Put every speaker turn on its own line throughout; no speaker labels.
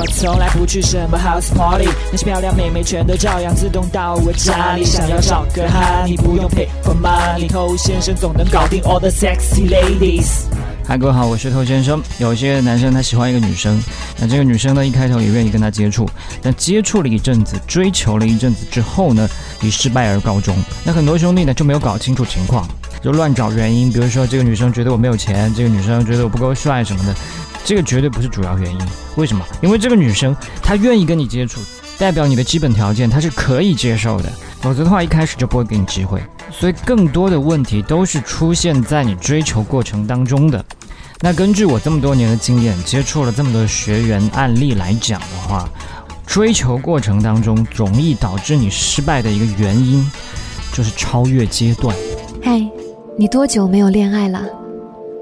我从来不去什么 house party，那些漂亮妹妹全都照样自动到我家里。想要找个哈，你不用 pay for money，偷先生总能搞定 all the sexy ladies。
嗨，各位好，我是偷先生。有些男生他喜欢一个女生，那这个女生呢一开头也愿意跟他接触，但接触了一阵子，追求了一阵子之后呢，以失败而告终。那很多兄弟呢就没有搞清楚情况，就乱找原因，比如说这个女生觉得我没有钱，这个女生觉得我不够帅什么的，这个绝对不是主要原因。为什么？因为这个女生她愿意跟你接触，代表你的基本条件她是可以接受的，否则的话一开始就不会给你机会。所以更多的问题都是出现在你追求过程当中的。那根据我这么多年的经验，接触了这么多学员案例来讲的话，追求过程当中容易导致你失败的一个原因，就是超越阶段。
嗨，你多久没有恋爱了？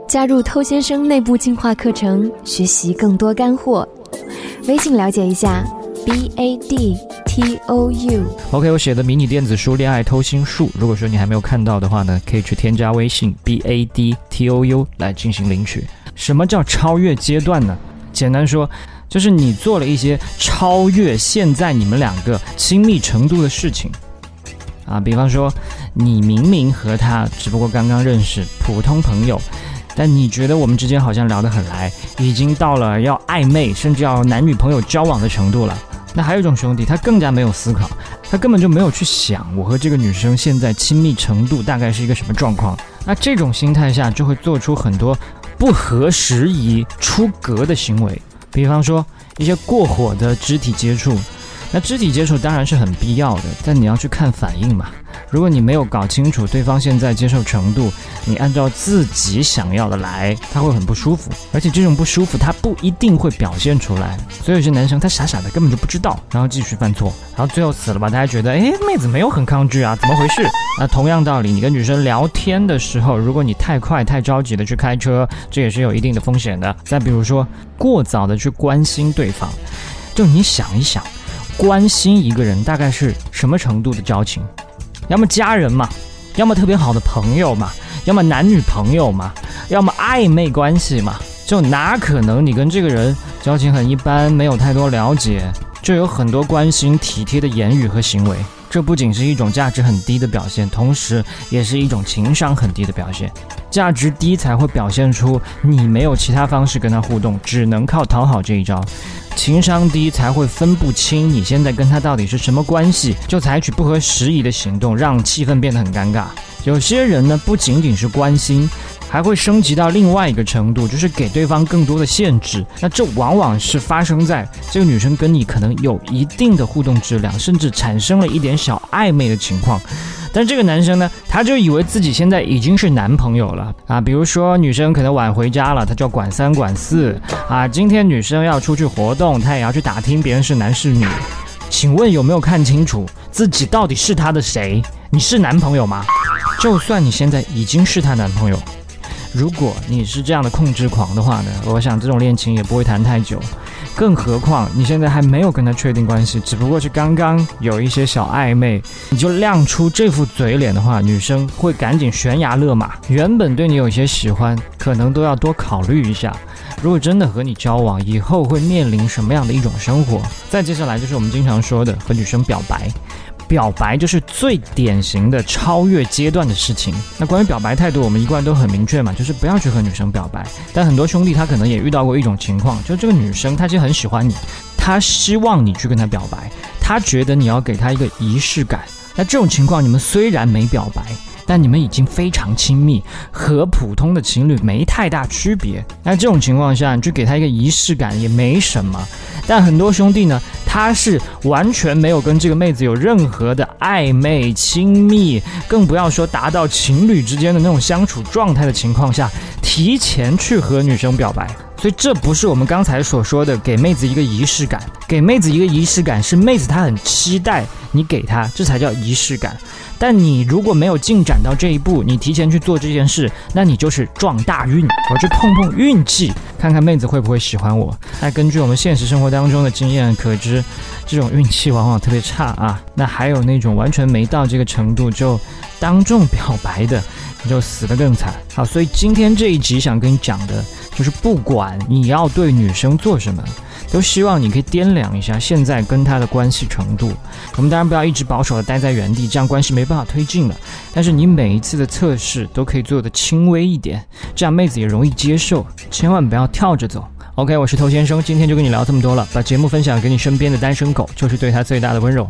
加入偷先生内部进化课程，学习更多干货。微信了解一下，b a d t o u。
OK，我写的迷你电子书《恋爱偷心术》，如果说你还没有看到的话呢，可以去添加微信 b a d t o u 来进行领取。什么叫超越阶段呢？简单说，就是你做了一些超越现在你们两个亲密程度的事情。啊，比方说，你明明和他只不过刚刚认识，普通朋友。但你觉得我们之间好像聊得很来，已经到了要暧昧，甚至要男女朋友交往的程度了。那还有一种兄弟，他更加没有思考，他根本就没有去想我和这个女生现在亲密程度大概是一个什么状况。那这种心态下，就会做出很多不合时宜、出格的行为，比方说一些过火的肢体接触。那肢体接触当然是很必要的，但你要去看反应嘛。如果你没有搞清楚对方现在接受程度，你按照自己想要的来，他会很不舒服，而且这种不舒服他不一定会表现出来。所以有些男生他傻傻的根本就不知道，然后继续犯错，然后最后死了吧？大家觉得，哎，妹子没有很抗拒啊，怎么回事？那同样道理，你跟女生聊天的时候，如果你太快太着急的去开车，这也是有一定的风险的。再比如说，过早的去关心对方，就你想一想，关心一个人大概是什么程度的交情？要么家人嘛，要么特别好的朋友嘛，要么男女朋友嘛，要么暧昧关系嘛，就哪可能你跟这个人交情很一般，没有太多了解，就有很多关心体贴的言语和行为？这不仅是一种价值很低的表现，同时也是一种情商很低的表现。价值低才会表现出你没有其他方式跟他互动，只能靠讨好这一招。情商低才会分不清你现在跟他到底是什么关系，就采取不合时宜的行动，让气氛变得很尴尬。有些人呢，不仅仅是关心，还会升级到另外一个程度，就是给对方更多的限制。那这往往是发生在这个女生跟你可能有一定的互动质量，甚至产生了一点小暧昧的情况。但这个男生呢，他就以为自己现在已经是男朋友了啊。比如说女生可能晚回家了，他就要管三管四啊。今天女生要出去活动，他也要去打听别人是男是女。请问有没有看清楚自己到底是他的谁？你是男朋友吗？就算你现在已经是他男朋友，如果你是这样的控制狂的话呢，我想这种恋情也不会谈太久。更何况你现在还没有跟他确定关系，只不过是刚刚有一些小暧昧，你就亮出这副嘴脸的话，女生会赶紧悬崖勒马。原本对你有些喜欢，可能都要多考虑一下。如果真的和你交往，以后会面临什么样的一种生活？再接下来就是我们经常说的和女生表白。表白就是最典型的超越阶段的事情。那关于表白态度，我们一贯都很明确嘛，就是不要去和女生表白。但很多兄弟他可能也遇到过一种情况，就是这个女生她其实很喜欢你，她希望你去跟她表白，她觉得你要给她一个仪式感。那这种情况，你们虽然没表白。但你们已经非常亲密，和普通的情侣没太大区别。那这种情况下，你去给他一个仪式感也没什么。但很多兄弟呢，他是完全没有跟这个妹子有任何的暧昧亲密，更不要说达到情侣之间的那种相处状态的情况下，提前去和女生表白。所以这不是我们刚才所说的给妹子一个仪式感，给妹子一个仪式感是妹子她很期待你给她，这才叫仪式感。但你如果没有进展到这一步，你提前去做这件事，那你就是撞大运。我去碰碰运气，看看妹子会不会喜欢我。那根据我们现实生活当中的经验可知，这种运气往往特别差啊。那还有那种完全没到这个程度就当众表白的，就死得更惨。好，所以今天这一集想跟你讲的就是，不管你要对女生做什么。都希望你可以掂量一下现在跟她的关系程度。我们当然不要一直保守的待在原地，这样关系没办法推进了。但是你每一次的测试都可以做的轻微一点，这样妹子也容易接受。千万不要跳着走。OK，我是头先生，今天就跟你聊这么多了。把节目分享给你身边的单身狗，就是对他最大的温柔。